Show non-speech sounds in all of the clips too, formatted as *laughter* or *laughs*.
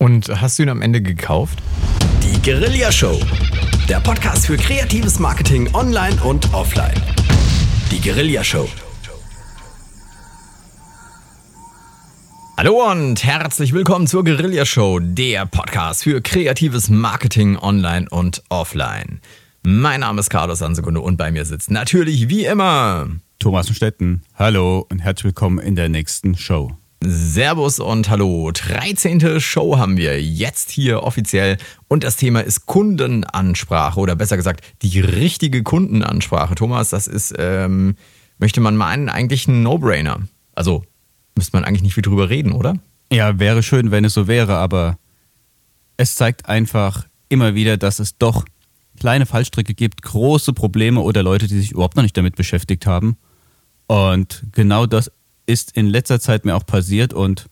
Und hast du ihn am Ende gekauft? Die Guerilla Show. Der Podcast für kreatives Marketing online und offline. Die Guerilla Show. Hallo und herzlich willkommen zur Guerilla Show, der Podcast für kreatives Marketing online und offline. Mein Name ist Carlos Ansekunde und bei mir sitzt natürlich wie immer Thomas Stetten. Hallo und herzlich willkommen in der nächsten Show. Servus und hallo. 13. Show haben wir jetzt hier offiziell und das Thema ist Kundenansprache oder besser gesagt die richtige Kundenansprache. Thomas, das ist, ähm, möchte man meinen, eigentlich ein No-Brainer. Also müsste man eigentlich nicht viel drüber reden, oder? Ja, wäre schön, wenn es so wäre, aber es zeigt einfach immer wieder, dass es doch kleine Fallstricke gibt, große Probleme oder Leute, die sich überhaupt noch nicht damit beschäftigt haben. Und genau das ist in letzter Zeit mir auch passiert und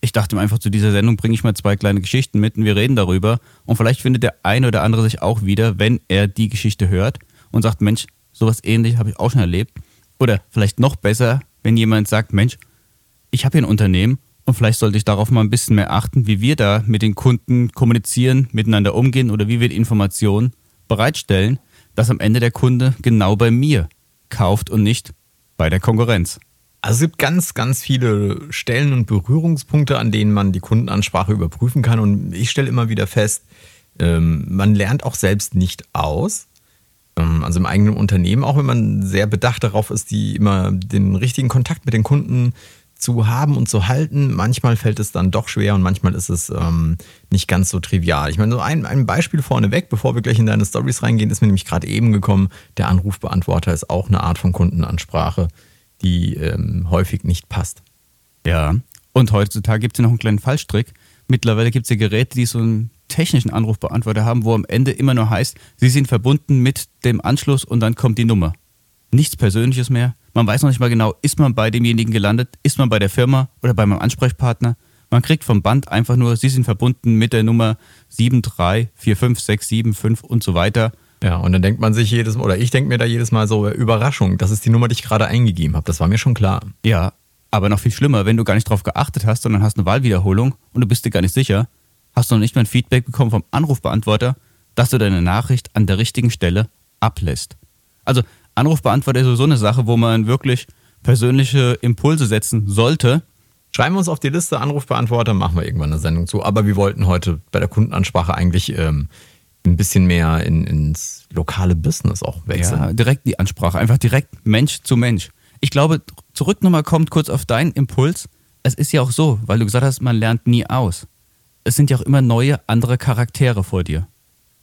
ich dachte mir einfach, zu dieser Sendung bringe ich mal zwei kleine Geschichten mit und wir reden darüber. Und vielleicht findet der eine oder andere sich auch wieder, wenn er die Geschichte hört und sagt, Mensch, sowas ähnlich habe ich auch schon erlebt. Oder vielleicht noch besser, wenn jemand sagt, Mensch, ich habe hier ein Unternehmen und vielleicht sollte ich darauf mal ein bisschen mehr achten, wie wir da mit den Kunden kommunizieren, miteinander umgehen oder wie wir die Informationen bereitstellen, dass am Ende der Kunde genau bei mir kauft und nicht bei der Konkurrenz. Also es gibt ganz, ganz viele Stellen und Berührungspunkte, an denen man die Kundenansprache überprüfen kann. Und ich stelle immer wieder fest, ähm, man lernt auch selbst nicht aus. Ähm, also im eigenen Unternehmen, auch wenn man sehr bedacht darauf ist, die immer den richtigen Kontakt mit den Kunden zu haben und zu halten. Manchmal fällt es dann doch schwer und manchmal ist es ähm, nicht ganz so trivial. Ich meine, so ein, ein Beispiel vorneweg, bevor wir gleich in deine Stories reingehen, ist mir nämlich gerade eben gekommen, der Anrufbeantworter ist auch eine Art von Kundenansprache die ähm, häufig nicht passt. Ja, und heutzutage gibt es ja noch einen kleinen Fallstrick. Mittlerweile gibt es ja Geräte, die so einen technischen Anrufbeantworter haben, wo am Ende immer nur heißt, sie sind verbunden mit dem Anschluss und dann kommt die Nummer. Nichts Persönliches mehr. Man weiß noch nicht mal genau, ist man bei demjenigen gelandet, ist man bei der Firma oder bei meinem Ansprechpartner. Man kriegt vom Band einfach nur, sie sind verbunden mit der Nummer 7345675 und so weiter. Ja, und dann denkt man sich jedes Mal, oder ich denke mir da jedes Mal so, Überraschung, das ist die Nummer, die ich gerade eingegeben habe. Das war mir schon klar. Ja, aber noch viel schlimmer, wenn du gar nicht drauf geachtet hast, sondern hast eine Wahlwiederholung und du bist dir gar nicht sicher, hast du noch nicht mal ein Feedback bekommen vom Anrufbeantworter, dass du deine Nachricht an der richtigen Stelle ablässt. Also Anrufbeantworter ist so eine Sache, wo man wirklich persönliche Impulse setzen sollte. Schreiben wir uns auf die Liste Anrufbeantworter, machen wir irgendwann eine Sendung zu. Aber wir wollten heute bei der Kundenansprache eigentlich ähm, ein bisschen mehr in, ins lokale Business auch wechseln. Ja, direkt die Ansprache, einfach direkt Mensch zu Mensch. Ich glaube, zurück nochmal kommt kurz auf deinen Impuls. Es ist ja auch so, weil du gesagt hast, man lernt nie aus. Es sind ja auch immer neue, andere Charaktere vor dir.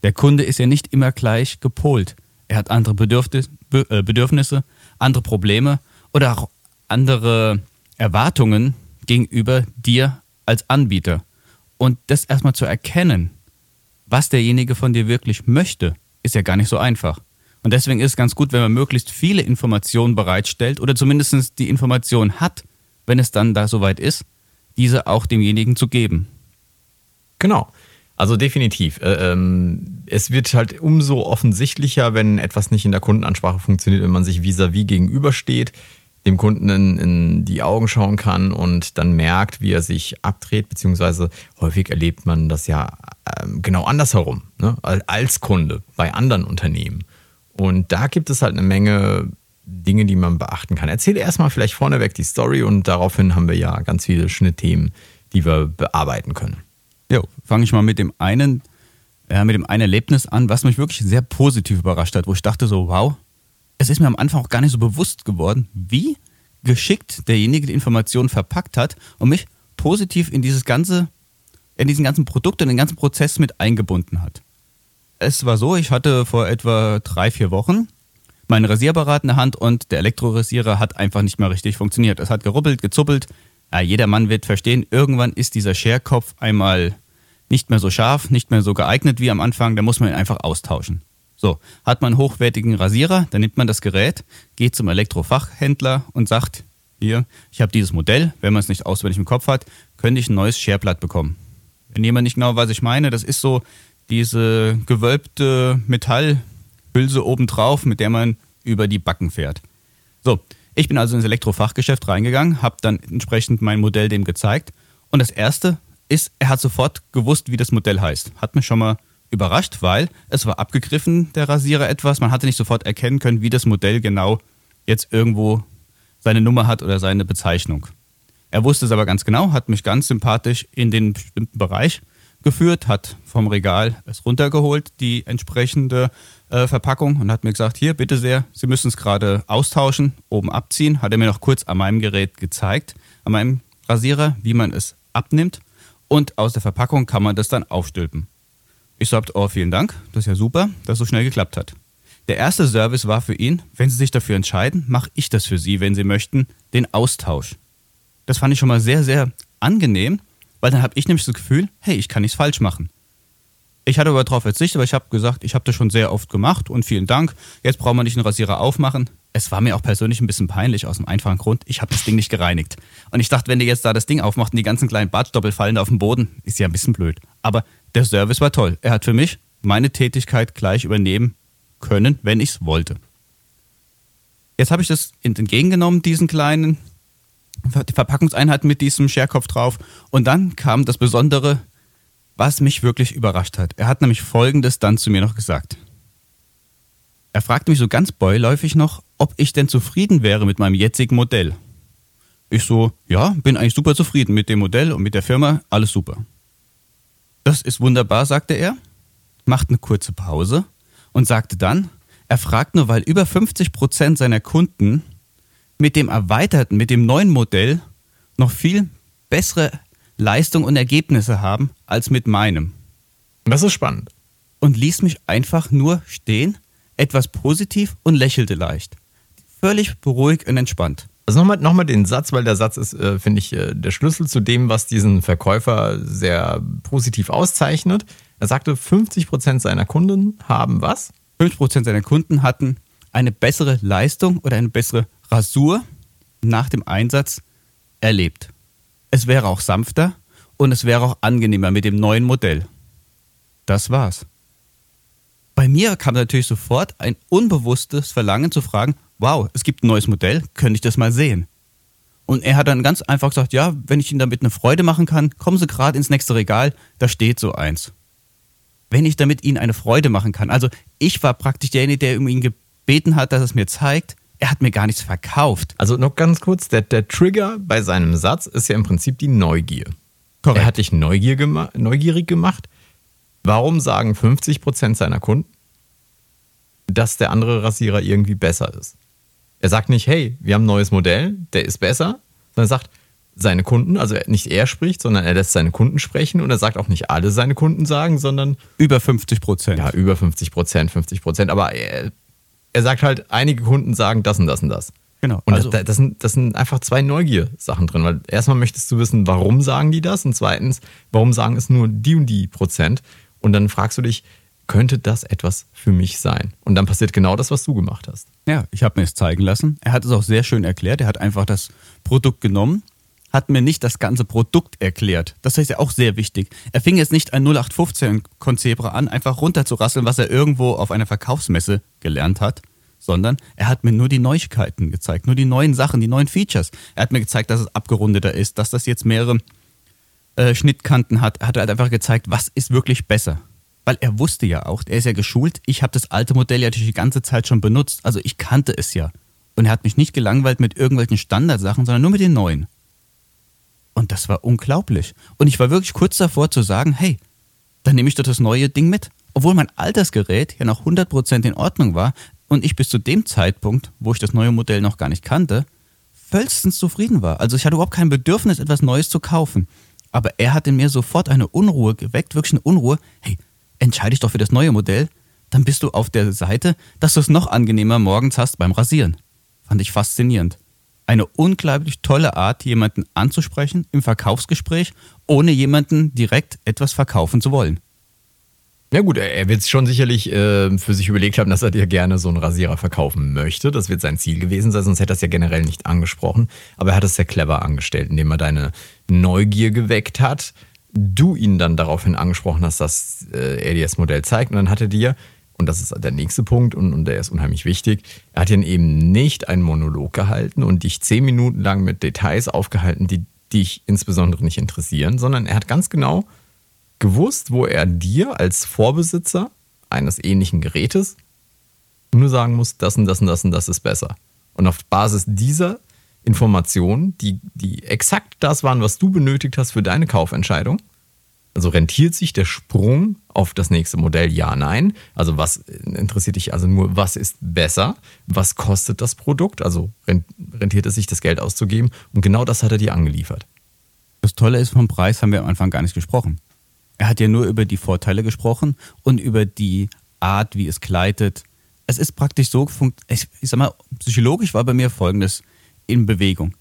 Der Kunde ist ja nicht immer gleich gepolt. Er hat andere äh, Bedürfnisse, andere Probleme oder auch andere Erwartungen gegenüber dir als Anbieter. Und das erstmal zu erkennen, was derjenige von dir wirklich möchte, ist ja gar nicht so einfach. Und deswegen ist es ganz gut, wenn man möglichst viele Informationen bereitstellt oder zumindest die Information hat, wenn es dann da soweit ist, diese auch demjenigen zu geben. Genau. Also definitiv. Äh, ähm, es wird halt umso offensichtlicher, wenn etwas nicht in der Kundenansprache funktioniert, wenn man sich vis-à-vis -vis gegenübersteht dem Kunden in, in, die Augen schauen kann und dann merkt, wie er sich abdreht, beziehungsweise häufig erlebt man das ja ähm, genau andersherum, ne? als Kunde bei anderen Unternehmen. Und da gibt es halt eine Menge Dinge, die man beachten kann. Erzähle erstmal vielleicht vorneweg die Story und daraufhin haben wir ja ganz viele Schnittthemen, die wir bearbeiten können. Ja, fange ich mal mit dem einen, äh, mit dem einen Erlebnis an, was mich wirklich sehr positiv überrascht hat, wo ich dachte so, wow, es ist mir am Anfang auch gar nicht so bewusst geworden, wie geschickt derjenige die Informationen verpackt hat und mich positiv in dieses ganze, in diesen ganzen Produkt und den ganzen Prozess mit eingebunden hat. Es war so, ich hatte vor etwa drei, vier Wochen meinen Rasierapparat in der Hand und der Elektrorasierer hat einfach nicht mehr richtig funktioniert. Es hat gerubbelt, gezuppelt. Ja, jeder Mann wird verstehen, irgendwann ist dieser Scherkopf einmal nicht mehr so scharf, nicht mehr so geeignet wie am Anfang, da muss man ihn einfach austauschen. So, hat man einen hochwertigen Rasierer, dann nimmt man das Gerät, geht zum Elektrofachhändler und sagt, hier, ich habe dieses Modell, wenn man es nicht auswendig im Kopf hat, könnte ich ein neues Scherblatt bekommen. Wenn jemand nicht genau, was ich meine, das ist so diese gewölbte Metallhülse obendrauf, mit der man über die Backen fährt. So, ich bin also ins Elektrofachgeschäft reingegangen, habe dann entsprechend mein Modell dem gezeigt und das erste ist, er hat sofort gewusst, wie das Modell heißt. Hat mich schon mal überrascht, weil es war abgegriffen, der Rasierer etwas. Man hatte nicht sofort erkennen können, wie das Modell genau jetzt irgendwo seine Nummer hat oder seine Bezeichnung. Er wusste es aber ganz genau, hat mich ganz sympathisch in den bestimmten Bereich geführt, hat vom Regal es runtergeholt, die entsprechende äh, Verpackung und hat mir gesagt, hier, bitte sehr, Sie müssen es gerade austauschen, oben abziehen. Hat er mir noch kurz an meinem Gerät gezeigt, an meinem Rasierer, wie man es abnimmt und aus der Verpackung kann man das dann aufstülpen. Ich sagte, oh, vielen Dank, das ist ja super, dass es so schnell geklappt hat. Der erste Service war für ihn, wenn Sie sich dafür entscheiden, mache ich das für Sie, wenn Sie möchten, den Austausch. Das fand ich schon mal sehr, sehr angenehm, weil dann habe ich nämlich das Gefühl, hey, ich kann nichts falsch machen. Ich hatte aber darauf verzichtet, aber ich habe gesagt, ich habe das schon sehr oft gemacht und vielen Dank. Jetzt brauchen wir nicht einen Rasierer aufmachen. Es war mir auch persönlich ein bisschen peinlich aus dem einfachen Grund, ich habe das Ding nicht gereinigt. Und ich dachte, wenn der jetzt da das Ding aufmacht und die ganzen kleinen Bartstoppel fallen auf den Boden, ist ja ein bisschen blöd. Aber der Service war toll. Er hat für mich meine Tätigkeit gleich übernehmen können, wenn ich es wollte. Jetzt habe ich das entgegengenommen, diesen kleinen die Verpackungseinheit mit diesem Scherkopf drauf. Und dann kam das Besondere, was mich wirklich überrascht hat. Er hat nämlich Folgendes dann zu mir noch gesagt. Er fragte mich so ganz beiläufig noch, ob ich denn zufrieden wäre mit meinem jetzigen Modell. Ich so, ja, bin eigentlich super zufrieden mit dem Modell und mit der Firma, alles super. Das ist wunderbar, sagte er, macht eine kurze Pause und sagte dann, er fragt nur, weil über 50 Prozent seiner Kunden mit dem erweiterten, mit dem neuen Modell noch viel bessere Leistung und Ergebnisse haben als mit meinem. Das ist spannend. Und ließ mich einfach nur stehen, etwas positiv und lächelte leicht. Völlig beruhigt und entspannt. Also nochmal noch mal den Satz, weil der Satz ist, äh, finde ich, äh, der Schlüssel zu dem, was diesen Verkäufer sehr positiv auszeichnet. Er sagte, 50% seiner Kunden haben was? 50% seiner Kunden hatten eine bessere Leistung oder eine bessere Rasur nach dem Einsatz erlebt. Es wäre auch sanfter und es wäre auch angenehmer mit dem neuen Modell. Das war's. Bei mir kam natürlich sofort ein unbewusstes Verlangen zu fragen, wow, es gibt ein neues Modell, könnte ich das mal sehen? Und er hat dann ganz einfach gesagt, ja, wenn ich Ihnen damit eine Freude machen kann, kommen Sie gerade ins nächste Regal, da steht so eins. Wenn ich damit Ihnen eine Freude machen kann, also ich war praktisch derjenige, der um ihn gebeten hat, dass es mir zeigt, er hat mir gar nichts verkauft. Also noch ganz kurz, der, der Trigger bei seinem Satz ist ja im Prinzip die Neugier. Korrekt. Er hat dich Neugier gema neugierig gemacht. Warum sagen 50% seiner Kunden, dass der andere Rasierer irgendwie besser ist? Er sagt nicht, hey, wir haben ein neues Modell, der ist besser, sondern er sagt, seine Kunden, also nicht er spricht, sondern er lässt seine Kunden sprechen und er sagt auch nicht alle seine Kunden sagen, sondern über 50 Prozent. Ja, über 50 Prozent, 50 Prozent. Aber er, er sagt halt, einige Kunden sagen das und das und das. Genau. Und also, das, das, sind, das sind einfach zwei Neugier-Sachen drin, weil erstmal möchtest du wissen, warum sagen die das und zweitens, warum sagen es nur die und die Prozent und dann fragst du dich, könnte das etwas für mich sein? Und dann passiert genau das, was du gemacht hast. Ja, ich habe mir es zeigen lassen. Er hat es auch sehr schön erklärt. Er hat einfach das Produkt genommen, hat mir nicht das ganze Produkt erklärt. Das ist ja auch sehr wichtig. Er fing jetzt nicht ein 0815 Konzebra an, einfach runterzurasseln, was er irgendwo auf einer Verkaufsmesse gelernt hat, sondern er hat mir nur die Neuigkeiten gezeigt, nur die neuen Sachen, die neuen Features. Er hat mir gezeigt, dass es abgerundeter ist, dass das jetzt mehrere äh, Schnittkanten hat. Er hat halt einfach gezeigt, was ist wirklich besser. Weil er wusste ja auch, er ist ja geschult, ich habe das alte Modell ja die ganze Zeit schon benutzt, also ich kannte es ja. Und er hat mich nicht gelangweilt mit irgendwelchen Standardsachen, sondern nur mit den neuen. Und das war unglaublich. Und ich war wirklich kurz davor zu sagen, hey, dann nehme ich doch das neue Ding mit. Obwohl mein altes Gerät ja noch 100% in Ordnung war und ich bis zu dem Zeitpunkt, wo ich das neue Modell noch gar nicht kannte, vollstens zufrieden war. Also ich hatte überhaupt kein Bedürfnis, etwas Neues zu kaufen. Aber er hat in mir sofort eine Unruhe geweckt, wirklich eine Unruhe. Hey, entscheide dich doch für das neue Modell, dann bist du auf der Seite, dass du es noch angenehmer morgens hast beim Rasieren. Fand ich faszinierend eine unglaublich tolle Art, jemanden anzusprechen im Verkaufsgespräch, ohne jemanden direkt etwas verkaufen zu wollen. Ja gut, er wird es schon sicherlich äh, für sich überlegt haben, dass er dir gerne so einen Rasierer verkaufen möchte. Das wird sein Ziel gewesen sein, sonst hätte er es ja generell nicht angesprochen. Aber er hat es sehr clever angestellt, indem er deine Neugier geweckt hat. Du ihn dann daraufhin angesprochen hast, dass äh, er dir das Modell zeigt. Und dann hat er dir und das ist der nächste Punkt und, und der ist unheimlich wichtig, er hat ihn eben nicht einen Monolog gehalten und dich zehn Minuten lang mit Details aufgehalten, die dich insbesondere nicht interessieren, sondern er hat ganz genau gewusst, wo er dir als Vorbesitzer eines ähnlichen Gerätes nur sagen muss, das und das und das und das ist besser. Und auf Basis dieser Informationen, die, die exakt das waren, was du benötigt hast für deine Kaufentscheidung, also rentiert sich der Sprung auf das nächste Modell? Ja, nein. Also was interessiert dich also nur, was ist besser? Was kostet das Produkt? Also rentiert es sich, das Geld auszugeben? Und genau das hat er dir angeliefert. Das Tolle ist, vom Preis haben wir am Anfang gar nicht gesprochen. Er hat ja nur über die Vorteile gesprochen und über die Art, wie es gleitet. Es ist praktisch so, ich sag mal, psychologisch war bei mir Folgendes in Bewegung.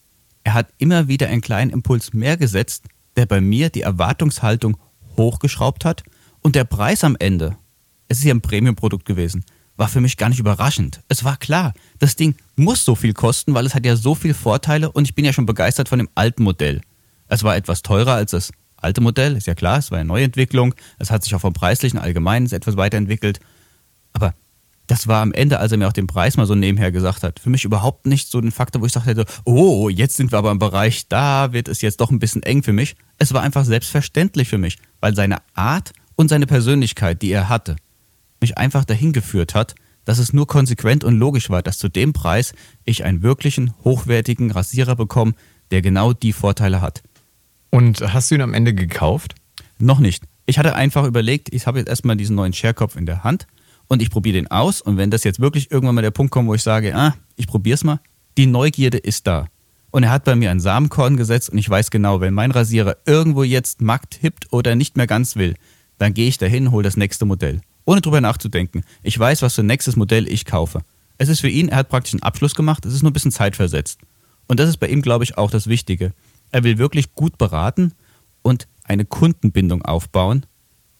Er hat immer wieder einen kleinen Impuls mehr gesetzt, der bei mir die Erwartungshaltung hochgeschraubt hat und der Preis am Ende, es ist ja ein Premium-Produkt gewesen, war für mich gar nicht überraschend. Es war klar, das Ding muss so viel kosten, weil es hat ja so viele Vorteile und ich bin ja schon begeistert von dem alten Modell. Es war etwas teurer als das alte Modell, ist ja klar, es war eine Neuentwicklung, es hat sich auch vom preislichen Allgemeinen etwas weiterentwickelt, aber das war am Ende, als er mir auch den Preis mal so nebenher gesagt hat, für mich überhaupt nicht so ein Faktor, wo ich dachte, oh, jetzt sind wir aber im Bereich, da wird es jetzt doch ein bisschen eng für mich. Es war einfach selbstverständlich für mich, weil seine Art und seine Persönlichkeit, die er hatte, mich einfach dahin geführt hat, dass es nur konsequent und logisch war, dass zu dem Preis ich einen wirklichen, hochwertigen Rasierer bekomme, der genau die Vorteile hat. Und hast du ihn am Ende gekauft? Noch nicht. Ich hatte einfach überlegt, ich habe jetzt erstmal diesen neuen Sharekopf in der Hand und ich probiere den aus. Und wenn das jetzt wirklich irgendwann mal der Punkt kommt, wo ich sage, ah, ich probiere es mal, die Neugierde ist da. Und er hat bei mir einen Samenkorn gesetzt und ich weiß genau, wenn mein Rasierer irgendwo jetzt Markt hippt oder nicht mehr ganz will, dann gehe ich dahin, hole das nächste Modell. Ohne drüber nachzudenken. Ich weiß, was für ein nächstes Modell ich kaufe. Es ist für ihn, er hat praktisch einen Abschluss gemacht, es ist nur ein bisschen zeitversetzt. Und das ist bei ihm, glaube ich, auch das Wichtige. Er will wirklich gut beraten und eine Kundenbindung aufbauen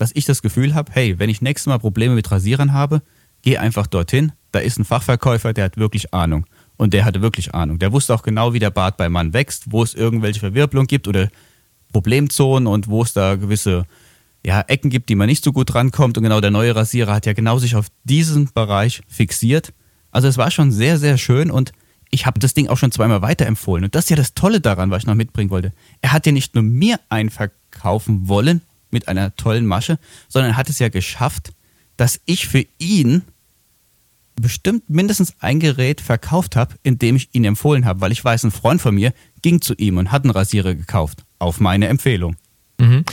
dass ich das Gefühl habe, hey, wenn ich nächstes Mal Probleme mit Rasierern habe, geh einfach dorthin. Da ist ein Fachverkäufer, der hat wirklich Ahnung. Und der hatte wirklich Ahnung. Der wusste auch genau, wie der Bart beim Mann wächst, wo es irgendwelche Verwirbelungen gibt oder Problemzonen und wo es da gewisse ja, Ecken gibt, die man nicht so gut rankommt. Und genau der neue Rasierer hat ja genau sich auf diesen Bereich fixiert. Also es war schon sehr, sehr schön und ich habe das Ding auch schon zweimal weiterempfohlen. Und das ist ja das Tolle daran, was ich noch mitbringen wollte. Er hat ja nicht nur mir einen verkaufen wollen mit einer tollen Masche, sondern er hat es ja geschafft, dass ich für ihn bestimmt mindestens ein Gerät verkauft habe, indem ich ihn empfohlen habe, weil ich weiß, ein Freund von mir ging zu ihm und hat einen Rasierer gekauft, auf meine Empfehlung. Mhm.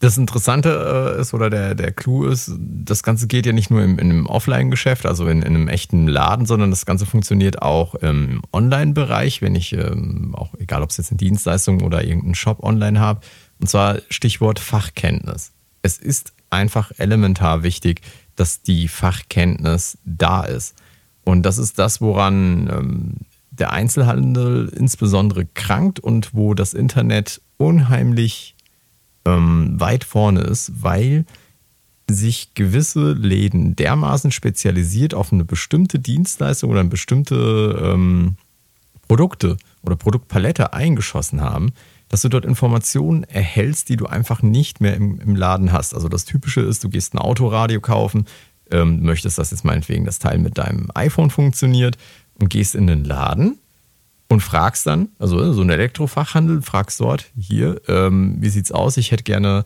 Das Interessante äh, ist oder der, der Clou ist, das Ganze geht ja nicht nur im, in einem Offline-Geschäft, also in, in, einem echten Laden, sondern das Ganze funktioniert auch im Online-Bereich, wenn ich ähm, auch, egal ob es jetzt eine Dienstleistung oder irgendeinen Shop online habe, und zwar Stichwort Fachkenntnis. Es ist einfach elementar wichtig, dass die Fachkenntnis da ist. Und das ist das, woran ähm, der Einzelhandel insbesondere krankt und wo das Internet unheimlich ähm, weit vorne ist, weil sich gewisse Läden dermaßen spezialisiert auf eine bestimmte Dienstleistung oder eine bestimmte ähm, Produkte oder Produktpalette eingeschossen haben, dass du dort Informationen erhältst, die du einfach nicht mehr im, im Laden hast. Also das Typische ist, du gehst ein Autoradio kaufen, ähm, möchtest, dass jetzt meinetwegen das Teil mit deinem iPhone funktioniert und gehst in den Laden und fragst dann, also so ein Elektrofachhandel, fragst dort, hier, ähm, wie sieht's aus? Ich hätte gerne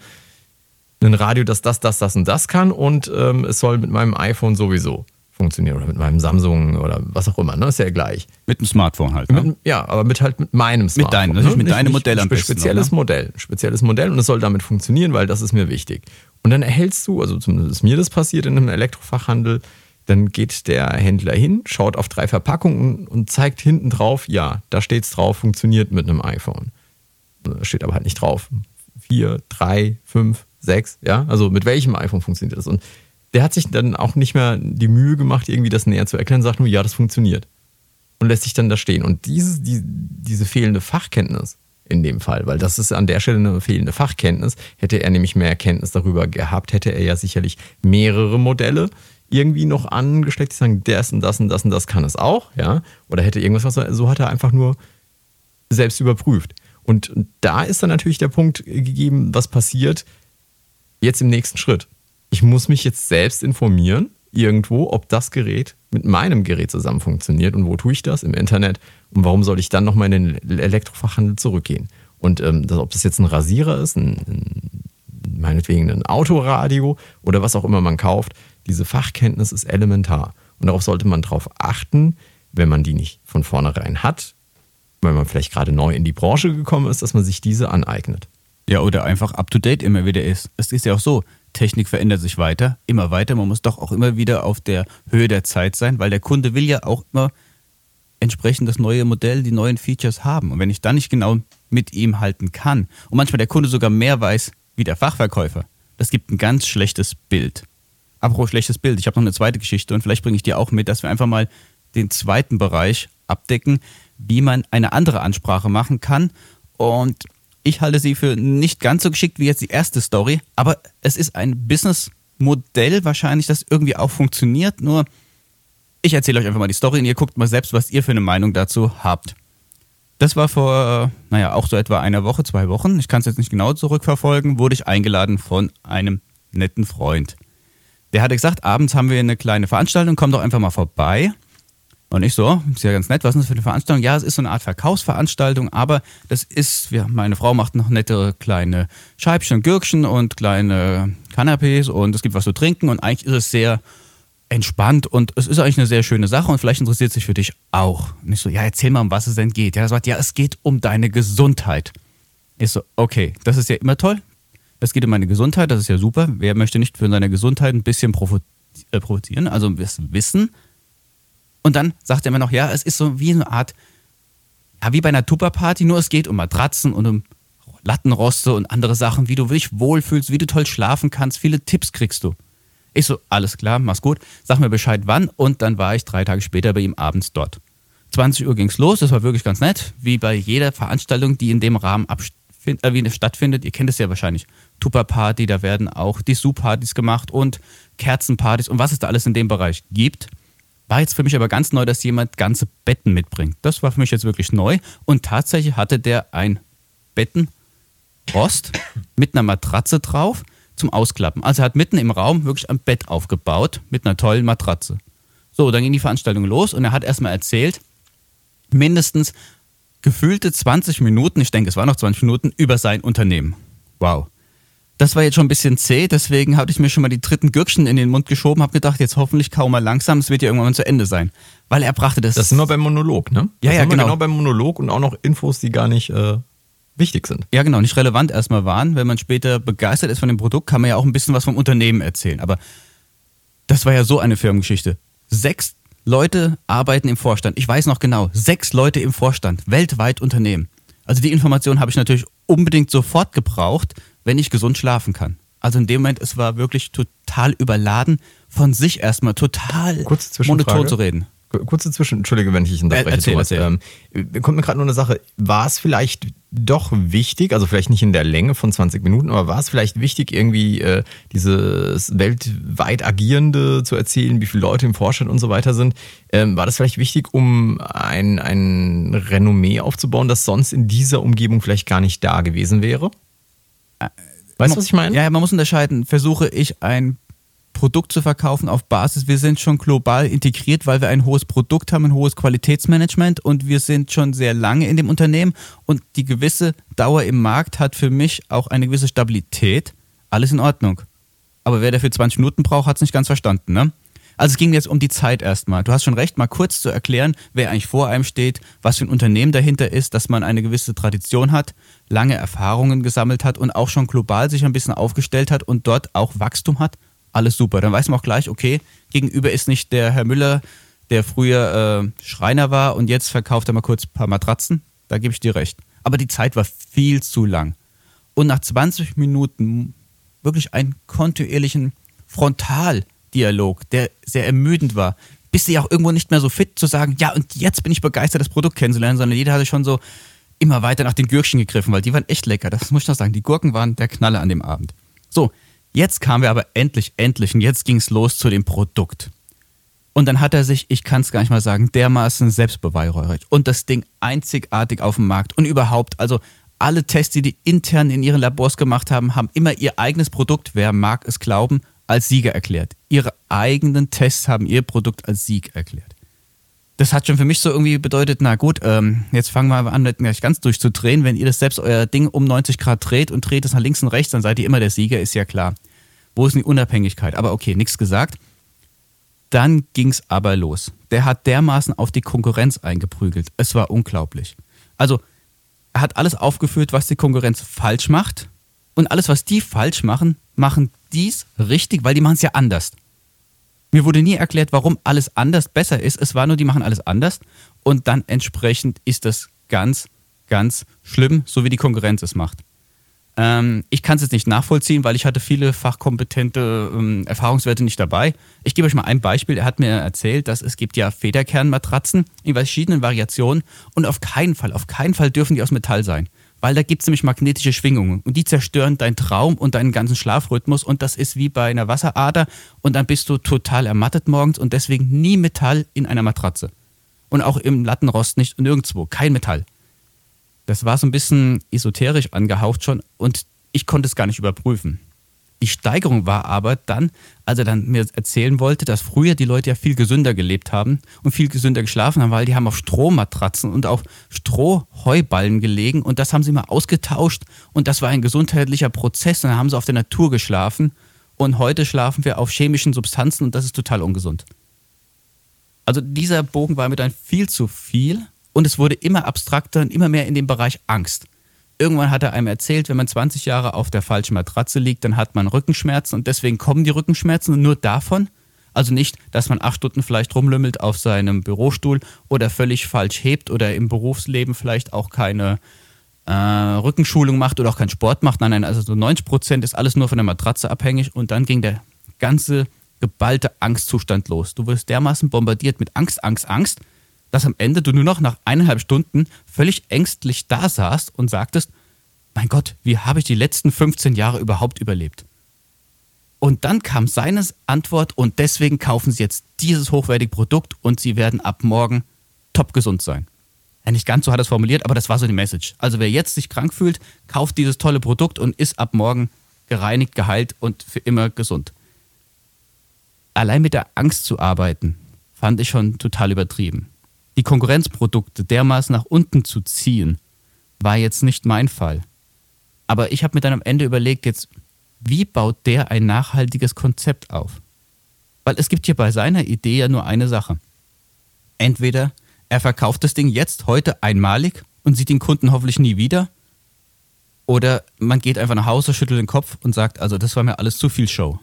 ein Radio, das das, das, das und das kann und ähm, es soll mit meinem iPhone sowieso funktionieren oder mit meinem Samsung oder was auch immer, ne? Ist ja gleich. Mit dem Smartphone halt. Ne? Mit, ja, aber mit halt mit meinem Smartphone. Mit deinem, natürlich ne? mit deinem Modell am besten. Spezielles oder? Modell, spezielles Modell und es soll damit funktionieren, weil das ist mir wichtig. Und dann erhältst du, also zumindest ist mir das passiert in einem Elektrofachhandel, dann geht der Händler hin, schaut auf drei Verpackungen und zeigt hinten drauf, ja, da steht's drauf, funktioniert mit einem iPhone. Da steht aber halt nicht drauf. Vier, drei, fünf, sechs, ja, also mit welchem iPhone funktioniert das? Und der hat sich dann auch nicht mehr die Mühe gemacht, irgendwie das näher zu erklären, sagt nur, ja, das funktioniert. Und lässt sich dann da stehen. Und dieses, die, diese fehlende Fachkenntnis in dem Fall, weil das ist an der Stelle eine fehlende Fachkenntnis, hätte er nämlich mehr Kenntnis darüber gehabt, hätte er ja sicherlich mehrere Modelle irgendwie noch angesteckt, die sagen, das und das und das und das kann es auch, ja. Oder hätte irgendwas, was so hat er einfach nur selbst überprüft. Und da ist dann natürlich der Punkt gegeben, was passiert jetzt im nächsten Schritt ich muss mich jetzt selbst informieren, irgendwo, ob das Gerät mit meinem Gerät zusammen funktioniert und wo tue ich das im Internet und warum soll ich dann nochmal in den Elektrofachhandel zurückgehen. Und ähm, das, ob das jetzt ein Rasierer ist, ein, ein, meinetwegen ein Autoradio oder was auch immer man kauft, diese Fachkenntnis ist elementar. Und darauf sollte man drauf achten, wenn man die nicht von vornherein hat, weil man vielleicht gerade neu in die Branche gekommen ist, dass man sich diese aneignet. Ja, oder einfach up to date immer wieder ist. Es ist ja auch so, Technik verändert sich weiter, immer weiter. Man muss doch auch immer wieder auf der Höhe der Zeit sein, weil der Kunde will ja auch immer entsprechend das neue Modell, die neuen Features haben. Und wenn ich dann nicht genau mit ihm halten kann und manchmal der Kunde sogar mehr weiß wie der Fachverkäufer, das gibt ein ganz schlechtes Bild. Apropos schlechtes Bild, ich habe noch eine zweite Geschichte und vielleicht bringe ich dir auch mit, dass wir einfach mal den zweiten Bereich abdecken, wie man eine andere Ansprache machen kann. Und ich halte sie für nicht ganz so geschickt wie jetzt die erste Story, aber es ist ein Businessmodell wahrscheinlich, das irgendwie auch funktioniert. Nur ich erzähle euch einfach mal die Story und ihr guckt mal selbst, was ihr für eine Meinung dazu habt. Das war vor, naja, auch so etwa einer Woche, zwei Wochen. Ich kann es jetzt nicht genau zurückverfolgen. Wurde ich eingeladen von einem netten Freund. Der hatte gesagt, abends haben wir eine kleine Veranstaltung, komm doch einfach mal vorbei. Und ich so, ist ja ganz nett, was ist das für eine Veranstaltung? Ja, es ist so eine Art Verkaufsveranstaltung, aber das ist, ja, meine Frau macht noch nette kleine Scheibchen, Gürkchen und kleine Canapés und es gibt was zu trinken und eigentlich ist es sehr entspannt und es ist eigentlich eine sehr schöne Sache und vielleicht interessiert es sich für dich auch. Und ich so, ja, erzähl mal, um was es denn geht. Ja, er sagt, ja, es geht um deine Gesundheit. Ich so, okay, das ist ja immer toll. Es geht um meine Gesundheit, das ist ja super. Wer möchte nicht für seine Gesundheit ein bisschen äh, provozieren, also Wissen. Und dann sagt er mir noch, ja, es ist so wie eine Art, ja, wie bei einer Tupperparty, nur es geht um Matratzen und um Lattenroste und andere Sachen, wie du dich wohlfühlst, wie du toll schlafen kannst. Viele Tipps kriegst du. Ich so, alles klar, mach's gut, sag mir Bescheid wann und dann war ich drei Tage später bei ihm abends dort. 20 Uhr ging's los, das war wirklich ganz nett, wie bei jeder Veranstaltung, die in dem Rahmen äh, wie stattfindet. Ihr kennt es ja wahrscheinlich. Tupper-Party, da werden auch die Su-Partys gemacht und Kerzenpartys und was es da alles in dem Bereich gibt. War jetzt für mich aber ganz neu, dass jemand ganze Betten mitbringt. Das war für mich jetzt wirklich neu und tatsächlich hatte der ein Bettenrost mit einer Matratze drauf zum Ausklappen. Also er hat mitten im Raum wirklich ein Bett aufgebaut mit einer tollen Matratze. So, dann ging die Veranstaltung los und er hat erstmal erzählt, mindestens gefühlte 20 Minuten, ich denke, es waren noch 20 Minuten, über sein Unternehmen. Wow. Das war jetzt schon ein bisschen zäh, deswegen hatte ich mir schon mal die dritten Gürkchen in den Mund geschoben, habe gedacht, jetzt hoffentlich kaum mal langsam, es wird ja irgendwann mal zu Ende sein. Weil er brachte das. Das sind wir beim Monolog, ne? Ja, das ja, genau. genau beim Monolog und auch noch Infos, die gar nicht äh, wichtig sind. Ja, genau, nicht relevant erstmal waren. Wenn man später begeistert ist von dem Produkt, kann man ja auch ein bisschen was vom Unternehmen erzählen. Aber das war ja so eine Firmengeschichte. Sechs Leute arbeiten im Vorstand. Ich weiß noch genau, sechs Leute im Vorstand, weltweit Unternehmen. Also die Information habe ich natürlich unbedingt sofort gebraucht, wenn ich gesund schlafen kann. Also in dem Moment, es war wirklich total überladen, von sich erstmal total monoton zu reden. Kurze Zwischen, entschuldige, wenn ich unterbreche, erzähl, Thomas. erzähl. Ähm, kommt mir gerade nur eine Sache. War es vielleicht doch wichtig, also vielleicht nicht in der Länge von 20 Minuten, aber war es vielleicht wichtig, irgendwie äh, dieses weltweit Agierende zu erzählen, wie viele Leute im Vorstand und so weiter sind? Ähm, war das vielleicht wichtig, um ein, ein Renommee aufzubauen, das sonst in dieser Umgebung vielleicht gar nicht da gewesen wäre? Weißt du, was ich meine? Ja, man muss unterscheiden. Versuche ich ein Produkt zu verkaufen auf Basis, wir sind schon global integriert, weil wir ein hohes Produkt haben, ein hohes Qualitätsmanagement und wir sind schon sehr lange in dem Unternehmen und die gewisse Dauer im Markt hat für mich auch eine gewisse Stabilität. Alles in Ordnung. Aber wer dafür 20 Minuten braucht, hat es nicht ganz verstanden, ne? Also es ging jetzt um die Zeit erstmal. Du hast schon recht, mal kurz zu erklären, wer eigentlich vor einem steht, was für ein Unternehmen dahinter ist, dass man eine gewisse Tradition hat, lange Erfahrungen gesammelt hat und auch schon global sich ein bisschen aufgestellt hat und dort auch Wachstum hat alles super. Dann weiß man auch gleich, okay, gegenüber ist nicht der Herr Müller, der früher äh, Schreiner war und jetzt verkauft er mal kurz ein paar Matratzen. Da gebe ich dir recht. Aber die Zeit war viel zu lang. Und nach 20 Minuten wirklich einen kontinuierlichen Frontaldialog, der sehr ermüdend war, bist du ja auch irgendwo nicht mehr so fit zu sagen, ja, und jetzt bin ich begeistert, das Produkt kennenzulernen, sondern jeder hatte schon so immer weiter nach den Gürkchen gegriffen, weil die waren echt lecker. Das muss ich noch sagen. Die Gurken waren der Knaller an dem Abend. So, Jetzt kamen wir aber endlich, endlich und jetzt ging es los zu dem Produkt. Und dann hat er sich, ich kann es gar nicht mal sagen, dermaßen selbstbeweihräuchert und das Ding einzigartig auf dem Markt und überhaupt, also alle Tests, die die intern in ihren Labors gemacht haben, haben immer ihr eigenes Produkt, wer mag es glauben, als Sieger erklärt. Ihre eigenen Tests haben ihr Produkt als Sieg erklärt. das hat schon für mich so irgendwie bedeutet, na gut, ähm, jetzt fangen wir an, gleich ganz durchzudrehen. Wenn ihr das selbst euer Ding um 90 Grad dreht und dreht es nach links und rechts, dann seid ihr immer der Sieger, ist ja klar. Wo ist denn die Unabhängigkeit? Aber okay, nichts gesagt. Dann ging es aber los. Der hat dermaßen auf die Konkurrenz eingeprügelt. Es war unglaublich. Also, er hat alles aufgeführt, was die Konkurrenz falsch macht. Und alles, was die falsch machen, machen dies richtig, weil die machen es ja anders. Mir wurde nie erklärt, warum alles anders besser ist. Es war nur, die machen alles anders. Und dann entsprechend ist das ganz, ganz schlimm, so wie die Konkurrenz es macht. Ähm, ich kann es jetzt nicht nachvollziehen, weil ich hatte viele fachkompetente ähm, Erfahrungswerte nicht dabei. Ich gebe euch mal ein Beispiel. Er hat mir erzählt, dass es gibt ja Federkernmatratzen in verschiedenen Variationen und auf keinen Fall, auf keinen Fall dürfen die aus Metall sein weil da gibt es nämlich magnetische Schwingungen und die zerstören deinen Traum und deinen ganzen Schlafrhythmus und das ist wie bei einer Wasserader und dann bist du total ermattet morgens und deswegen nie Metall in einer Matratze. Und auch im Lattenrost nicht, nirgendwo, kein Metall. Das war so ein bisschen esoterisch angehaucht schon und ich konnte es gar nicht überprüfen. Die Steigerung war aber dann, als er dann mir erzählen wollte, dass früher die Leute ja viel gesünder gelebt haben und viel gesünder geschlafen haben, weil die haben auf Strohmatratzen und auf Strohheuballen gelegen und das haben sie mal ausgetauscht und das war ein gesundheitlicher Prozess und dann haben sie auf der Natur geschlafen und heute schlafen wir auf chemischen Substanzen und das ist total ungesund. Also dieser Bogen war mir dann viel zu viel und es wurde immer abstrakter und immer mehr in dem Bereich Angst. Irgendwann hat er einem erzählt, wenn man 20 Jahre auf der falschen Matratze liegt, dann hat man Rückenschmerzen und deswegen kommen die Rückenschmerzen nur davon. Also nicht, dass man acht Stunden vielleicht rumlümmelt auf seinem Bürostuhl oder völlig falsch hebt oder im Berufsleben vielleicht auch keine äh, Rückenschulung macht oder auch keinen Sport macht. Nein, nein, also so 90 Prozent ist alles nur von der Matratze abhängig und dann ging der ganze geballte Angstzustand los. Du wirst dermaßen bombardiert mit Angst, Angst, Angst dass am Ende du nur noch nach eineinhalb Stunden völlig ängstlich da saßt und sagtest, mein Gott, wie habe ich die letzten 15 Jahre überhaupt überlebt? Und dann kam seine Antwort und deswegen kaufen sie jetzt dieses hochwertige Produkt und sie werden ab morgen top gesund sein. Ja, nicht ganz so hat er es formuliert, aber das war so die Message. Also wer jetzt sich krank fühlt, kauft dieses tolle Produkt und ist ab morgen gereinigt, geheilt und für immer gesund. Allein mit der Angst zu arbeiten, fand ich schon total übertrieben die Konkurrenzprodukte dermaßen nach unten zu ziehen, war jetzt nicht mein Fall. Aber ich habe mir dann am Ende überlegt, jetzt, wie baut der ein nachhaltiges Konzept auf? Weil es gibt hier bei seiner Idee ja nur eine Sache. Entweder er verkauft das Ding jetzt, heute einmalig und sieht den Kunden hoffentlich nie wieder, oder man geht einfach nach Hause, schüttelt den Kopf und sagt, also das war mir alles zu viel Show.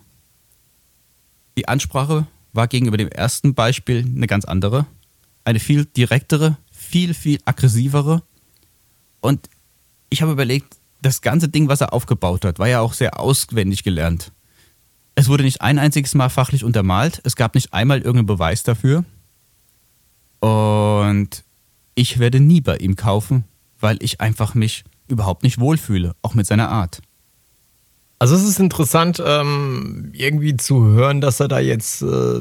Die Ansprache war gegenüber dem ersten Beispiel eine ganz andere eine viel direktere, viel, viel aggressivere. Und ich habe überlegt, das ganze Ding, was er aufgebaut hat, war ja auch sehr auswendig gelernt. Es wurde nicht ein einziges Mal fachlich untermalt, es gab nicht einmal irgendeinen Beweis dafür. Und ich werde nie bei ihm kaufen, weil ich einfach mich überhaupt nicht wohlfühle, auch mit seiner Art. Also es ist interessant, ähm, irgendwie zu hören, dass er da jetzt äh,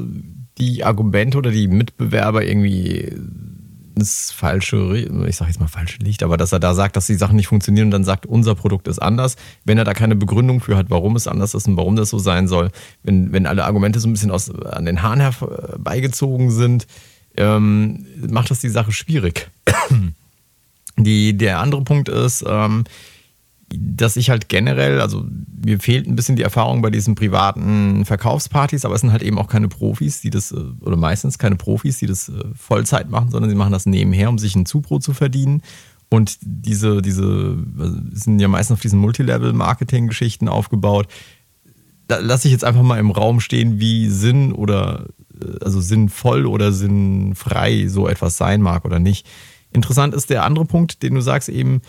die Argumente oder die Mitbewerber irgendwie ins falsche, ich sage jetzt mal falsche Licht, aber dass er da sagt, dass die Sachen nicht funktionieren und dann sagt, unser Produkt ist anders, wenn er da keine Begründung für hat, warum es anders ist und warum das so sein soll, wenn, wenn alle Argumente so ein bisschen aus, an den Haaren herbeigezogen sind, ähm, macht das die Sache schwierig. *coughs* Die, der andere Punkt ist, ähm, dass ich halt generell, also mir fehlt ein bisschen die Erfahrung bei diesen privaten Verkaufspartys, aber es sind halt eben auch keine Profis, die das, äh, oder meistens keine Profis, die das äh, Vollzeit machen, sondern sie machen das nebenher, um sich ein Zubrot zu verdienen. Und diese, diese sind ja meistens auf diesen Multilevel-Marketing-Geschichten aufgebaut. Da lasse ich jetzt einfach mal im Raum stehen, wie Sinn oder äh, also sinnvoll oder sinnfrei so etwas sein mag oder nicht. Interessant ist der andere Punkt, den du sagst eben,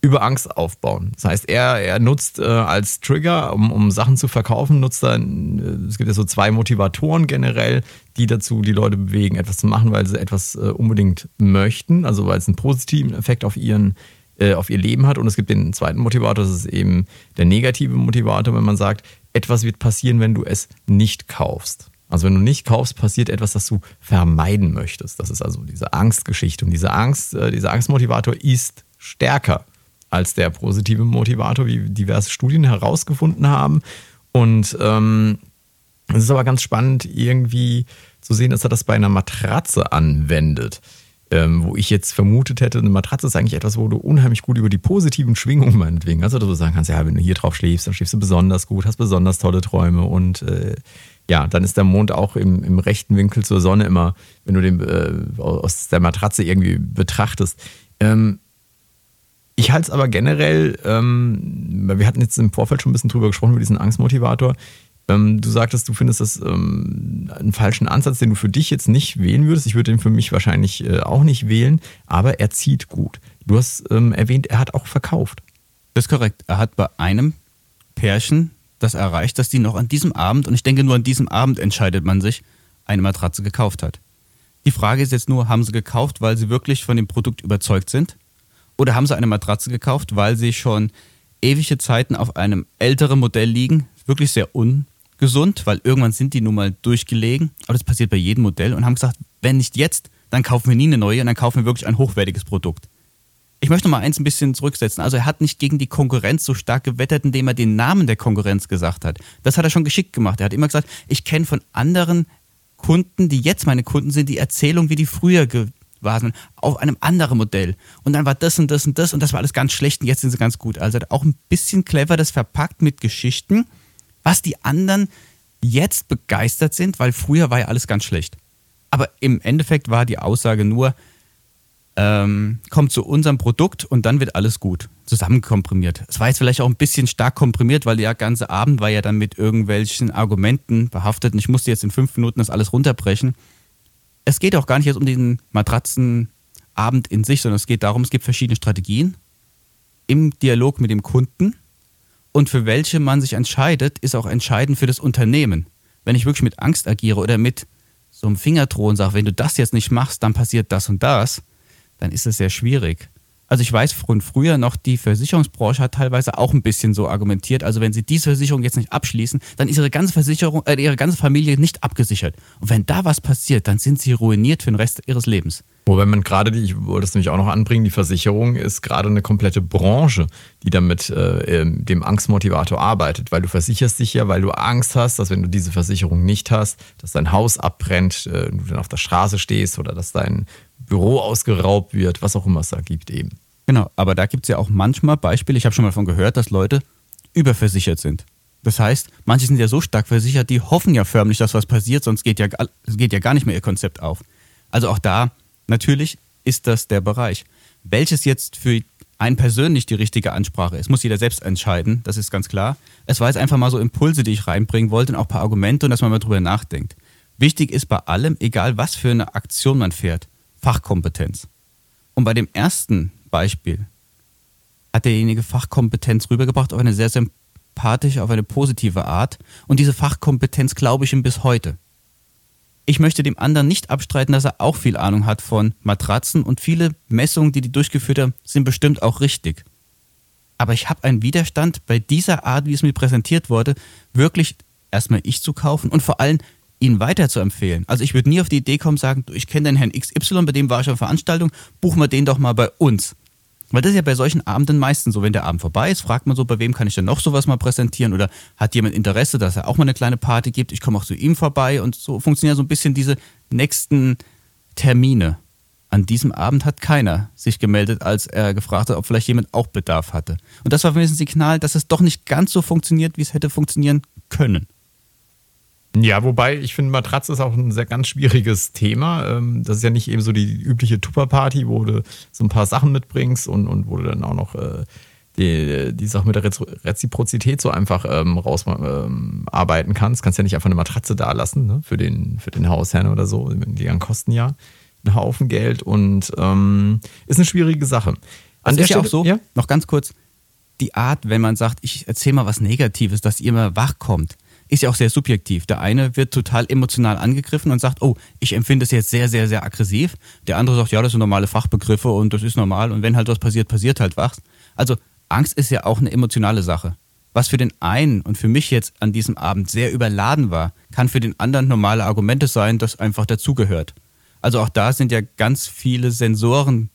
über Angst aufbauen. Das heißt, er, er nutzt äh, als Trigger, um, um Sachen zu verkaufen, nutzt er, äh, es gibt ja so zwei Motivatoren generell, die dazu die Leute bewegen, etwas zu machen, weil sie etwas äh, unbedingt möchten, also weil es einen positiven Effekt auf ihren äh, auf ihr Leben hat. Und es gibt den zweiten Motivator, das ist eben der negative Motivator, wenn man sagt, etwas wird passieren, wenn du es nicht kaufst. Also wenn du nicht kaufst, passiert etwas, das du vermeiden möchtest. Das ist also diese Angstgeschichte. Und diese Angst, äh, dieser Angstmotivator ist stärker als der positive Motivator, wie diverse Studien herausgefunden haben. Und ähm, Es ist aber ganz spannend, irgendwie zu sehen, dass er das bei einer Matratze anwendet. Ähm, wo ich jetzt vermutet hätte, eine Matratze ist eigentlich etwas, wo du unheimlich gut über die positiven Schwingungen meinetwegen, also du sagen kannst, ja, wenn du hier drauf schläfst, dann schläfst du besonders gut, hast besonders tolle Träume und äh, ja, dann ist der Mond auch im, im rechten Winkel zur Sonne immer, wenn du den äh, aus der Matratze irgendwie betrachtest. Ähm, ich halte es aber generell, ähm, wir hatten jetzt im Vorfeld schon ein bisschen drüber gesprochen, über diesen Angstmotivator. Ähm, du sagtest, du findest das ähm, einen falschen Ansatz, den du für dich jetzt nicht wählen würdest. Ich würde den für mich wahrscheinlich äh, auch nicht wählen, aber er zieht gut. Du hast ähm, erwähnt, er hat auch verkauft. Das ist korrekt. Er hat bei einem Pärchen das erreicht, dass die noch an diesem Abend, und ich denke nur an diesem Abend entscheidet man sich, eine Matratze gekauft hat. Die Frage ist jetzt nur, haben sie gekauft, weil sie wirklich von dem Produkt überzeugt sind? Oder haben sie eine Matratze gekauft, weil sie schon ewige Zeiten auf einem älteren Modell liegen, wirklich sehr un gesund, weil irgendwann sind die nun mal durchgelegen. Aber das passiert bei jedem Modell und haben gesagt, wenn nicht jetzt, dann kaufen wir nie eine neue und dann kaufen wir wirklich ein hochwertiges Produkt. Ich möchte mal eins ein bisschen zurücksetzen. Also er hat nicht gegen die Konkurrenz so stark gewettert, indem er den Namen der Konkurrenz gesagt hat. Das hat er schon geschickt gemacht. Er hat immer gesagt, ich kenne von anderen Kunden, die jetzt meine Kunden sind, die Erzählung, wie die früher waren, auf einem anderen Modell. Und dann war das und das und das und das war alles ganz schlecht und jetzt sind sie ganz gut. Also auch ein bisschen clever das verpackt mit Geschichten was die anderen jetzt begeistert sind, weil früher war ja alles ganz schlecht. Aber im Endeffekt war die Aussage nur, ähm, kommt zu unserem Produkt und dann wird alles gut. Zusammenkomprimiert. Es war jetzt vielleicht auch ein bisschen stark komprimiert, weil der ganze Abend war ja dann mit irgendwelchen Argumenten behaftet und ich musste jetzt in fünf Minuten das alles runterbrechen. Es geht auch gar nicht jetzt um den Matratzenabend in sich, sondern es geht darum, es gibt verschiedene Strategien im Dialog mit dem Kunden und für welche man sich entscheidet, ist auch entscheidend für das Unternehmen. Wenn ich wirklich mit Angst agiere oder mit so einem Fingerdrohen sage, wenn du das jetzt nicht machst, dann passiert das und das, dann ist es sehr schwierig. Also ich weiß von früher noch, die Versicherungsbranche hat teilweise auch ein bisschen so argumentiert. Also wenn sie diese Versicherung jetzt nicht abschließen, dann ist ihre ganze Versicherung, äh, ihre ganze Familie nicht abgesichert. Und wenn da was passiert, dann sind sie ruiniert für den Rest ihres Lebens. Wobei man gerade, die, ich wollte es nämlich auch noch anbringen, die Versicherung ist gerade eine komplette Branche, die damit äh, ähm, dem Angstmotivator arbeitet, weil du versicherst dich ja, weil du Angst hast, dass wenn du diese Versicherung nicht hast, dass dein Haus abbrennt, äh, du dann auf der Straße stehst oder dass dein Büro ausgeraubt wird, was auch immer es da gibt eben. Genau, aber da gibt es ja auch manchmal Beispiele, ich habe schon mal davon gehört, dass Leute überversichert sind. Das heißt, manche sind ja so stark versichert, die hoffen ja förmlich, dass was passiert, sonst geht ja, geht ja gar nicht mehr ihr Konzept auf. Also auch da Natürlich ist das der Bereich. Welches jetzt für einen persönlich die richtige Ansprache ist, muss jeder selbst entscheiden, das ist ganz klar. Es war jetzt einfach mal so Impulse, die ich reinbringen wollte und auch ein paar Argumente und dass man mal drüber nachdenkt. Wichtig ist bei allem, egal was für eine Aktion man fährt, Fachkompetenz. Und bei dem ersten Beispiel hat derjenige Fachkompetenz rübergebracht auf eine sehr sympathische, auf eine positive Art. Und diese Fachkompetenz glaube ich ihm bis heute ich möchte dem anderen nicht abstreiten, dass er auch viel Ahnung hat von Matratzen und viele Messungen, die die durchgeführt haben, sind bestimmt auch richtig. Aber ich habe einen Widerstand bei dieser Art, wie es mir präsentiert wurde, wirklich erstmal ich zu kaufen und vor allem ihn weiter zu empfehlen. Also ich würde nie auf die Idee kommen, sagen, ich kenne den Herrn XY, bei dem war ich auf Veranstaltung, buchen wir den doch mal bei uns. Weil das ist ja bei solchen Abenden meistens so, wenn der Abend vorbei ist, fragt man so, bei wem kann ich denn noch sowas mal präsentieren oder hat jemand Interesse, dass er auch mal eine kleine Party gibt, ich komme auch zu ihm vorbei und so funktionieren so ein bisschen diese nächsten Termine. An diesem Abend hat keiner sich gemeldet, als er gefragt hat, ob vielleicht jemand auch Bedarf hatte. Und das war für mich ein Signal, dass es doch nicht ganz so funktioniert, wie es hätte funktionieren können. Ja, wobei ich finde, Matratze ist auch ein sehr ganz schwieriges Thema. Ähm, das ist ja nicht eben so die übliche Tupper-Party, wo du so ein paar Sachen mitbringst und, und wo du dann auch noch äh, die, die Sache mit der Reziprozität so einfach ähm, rausarbeiten ähm, kannst. Kannst ja nicht einfach eine Matratze da lassen ne? für, den, für den Hausherrn oder so. Die dann kosten ja einen Haufen Geld und ähm, ist eine schwierige Sache. An das ist ja auch so, ja? noch ganz kurz, die Art, wenn man sagt, ich erzähle mal was Negatives, dass ihr mal wach kommt ist ja auch sehr subjektiv. Der eine wird total emotional angegriffen und sagt, oh, ich empfinde es jetzt sehr, sehr, sehr aggressiv. Der andere sagt, ja, das sind normale Fachbegriffe und das ist normal und wenn halt was passiert, passiert halt was. Also Angst ist ja auch eine emotionale Sache. Was für den einen und für mich jetzt an diesem Abend sehr überladen war, kann für den anderen normale Argumente sein, das einfach dazugehört. Also auch da sind ja ganz viele Sensoren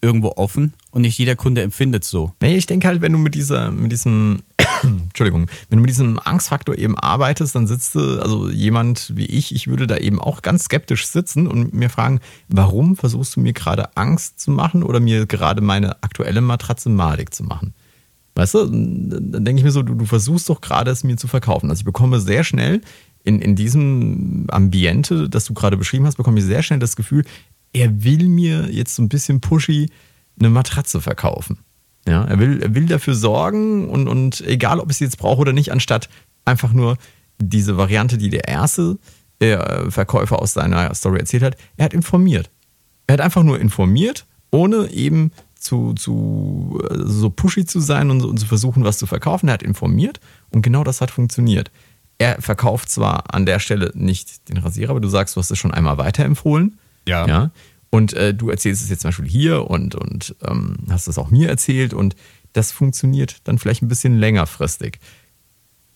irgendwo offen und nicht jeder Kunde empfindet so. Nee, ich denke halt, wenn du mit dieser, mit diesem Entschuldigung, wenn du mit diesem Angstfaktor eben arbeitest, dann sitzt du, also jemand wie ich, ich würde da eben auch ganz skeptisch sitzen und mir fragen, warum versuchst du mir gerade Angst zu machen oder mir gerade meine aktuelle Matratze malig zu machen? Weißt du, dann denke ich mir so, du, du versuchst doch gerade es mir zu verkaufen. Also ich bekomme sehr schnell in, in diesem Ambiente, das du gerade beschrieben hast, bekomme ich sehr schnell das Gefühl, er will mir jetzt so ein bisschen pushy eine Matratze verkaufen. Ja, er will, er will dafür sorgen und, und egal, ob ich sie jetzt brauche oder nicht, anstatt einfach nur diese Variante, die der erste äh, Verkäufer aus seiner Story erzählt hat, er hat informiert. Er hat einfach nur informiert, ohne eben zu, zu so pushy zu sein und, und zu versuchen, was zu verkaufen. Er hat informiert und genau das hat funktioniert. Er verkauft zwar an der Stelle nicht den Rasierer, aber du sagst, du hast es schon einmal weiterempfohlen. Ja. ja? Und äh, du erzählst es jetzt zum Beispiel hier und, und ähm, hast es auch mir erzählt und das funktioniert dann vielleicht ein bisschen längerfristig.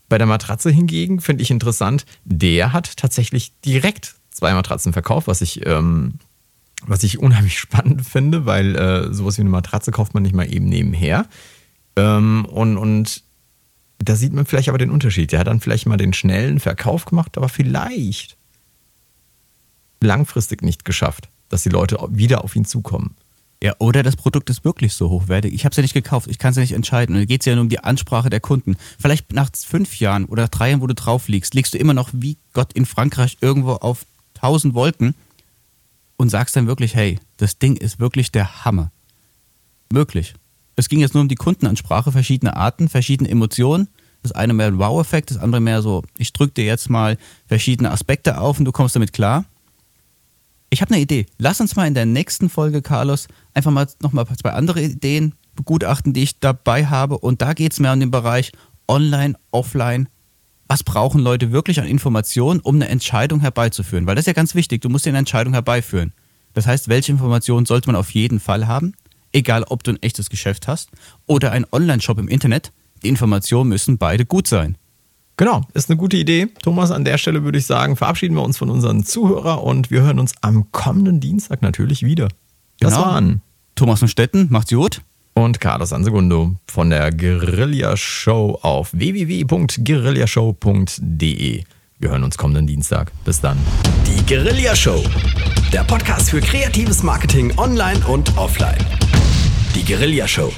Bei der Matratze hingegen finde ich interessant, der hat tatsächlich direkt zwei Matratzen verkauft, was ich, ähm, was ich unheimlich *laughs* spannend finde, weil äh, sowas wie eine Matratze kauft man nicht mal eben nebenher. Ähm, und, und da sieht man vielleicht aber den Unterschied. Der hat dann vielleicht mal den schnellen Verkauf gemacht, aber vielleicht langfristig nicht geschafft dass die Leute wieder auf ihn zukommen. Ja, oder das Produkt ist wirklich so hochwertig. Ich habe es ja nicht gekauft, ich kann es ja nicht entscheiden. Und dann geht es ja nur um die Ansprache der Kunden. Vielleicht nach fünf Jahren oder drei Jahren, wo du drauf liegst, liegst du immer noch wie Gott in Frankreich irgendwo auf tausend Wolken und sagst dann wirklich, hey, das Ding ist wirklich der Hammer. Möglich. Es ging jetzt nur um die Kundenansprache, verschiedene Arten, verschiedene Emotionen. Das eine mehr ein Wow-Effekt, das andere mehr so, ich drücke dir jetzt mal verschiedene Aspekte auf und du kommst damit klar. Ich habe eine Idee. Lass uns mal in der nächsten Folge, Carlos, einfach mal nochmal zwei andere Ideen begutachten, die ich dabei habe. Und da geht es mehr um den Bereich Online, Offline. Was brauchen Leute wirklich an Informationen, um eine Entscheidung herbeizuführen? Weil das ist ja ganz wichtig. Du musst eine Entscheidung herbeiführen. Das heißt, welche Informationen sollte man auf jeden Fall haben? Egal, ob du ein echtes Geschäft hast oder ein Online-Shop im Internet. Die Informationen müssen beide gut sein. Genau, ist eine gute Idee. Thomas, an der Stelle würde ich sagen, verabschieden wir uns von unseren Zuhörern und wir hören uns am kommenden Dienstag natürlich wieder. Das genau. waren Thomas von Stetten, macht's gut. Und Carlos Ansegundo von der Guerilla Show auf www.guerillashow.de. Wir hören uns kommenden Dienstag. Bis dann. Die Guerilla Show. Der Podcast für kreatives Marketing online und offline. Die Guerilla Show.